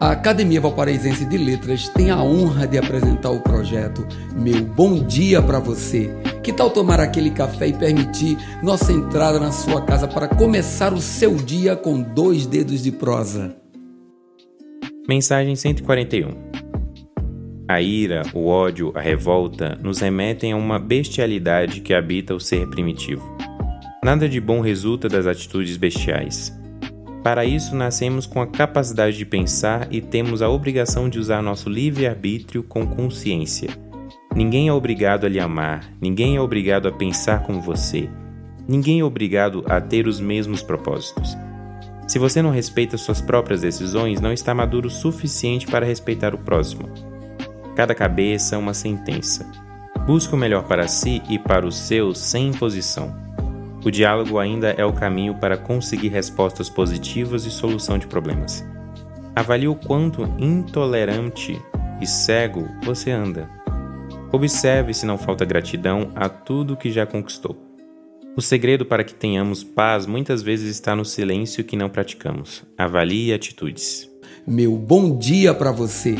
A Academia Valparaísense de Letras tem a honra de apresentar o projeto Meu Bom Dia para Você. Que tal tomar aquele café e permitir nossa entrada na sua casa para começar o seu dia com dois dedos de prosa? Mensagem 141 A ira, o ódio, a revolta nos remetem a uma bestialidade que habita o ser primitivo. Nada de bom resulta das atitudes bestiais. Para isso, nascemos com a capacidade de pensar e temos a obrigação de usar nosso livre-arbítrio com consciência. Ninguém é obrigado a lhe amar, ninguém é obrigado a pensar como você, ninguém é obrigado a ter os mesmos propósitos. Se você não respeita suas próprias decisões, não está maduro o suficiente para respeitar o próximo. Cada cabeça é uma sentença. Busque o melhor para si e para os seus sem imposição. O diálogo ainda é o caminho para conseguir respostas positivas e solução de problemas. Avalie o quanto intolerante e cego você anda. Observe se não falta gratidão a tudo que já conquistou. O segredo para que tenhamos paz muitas vezes está no silêncio que não praticamos. Avalie atitudes. Meu bom dia para você!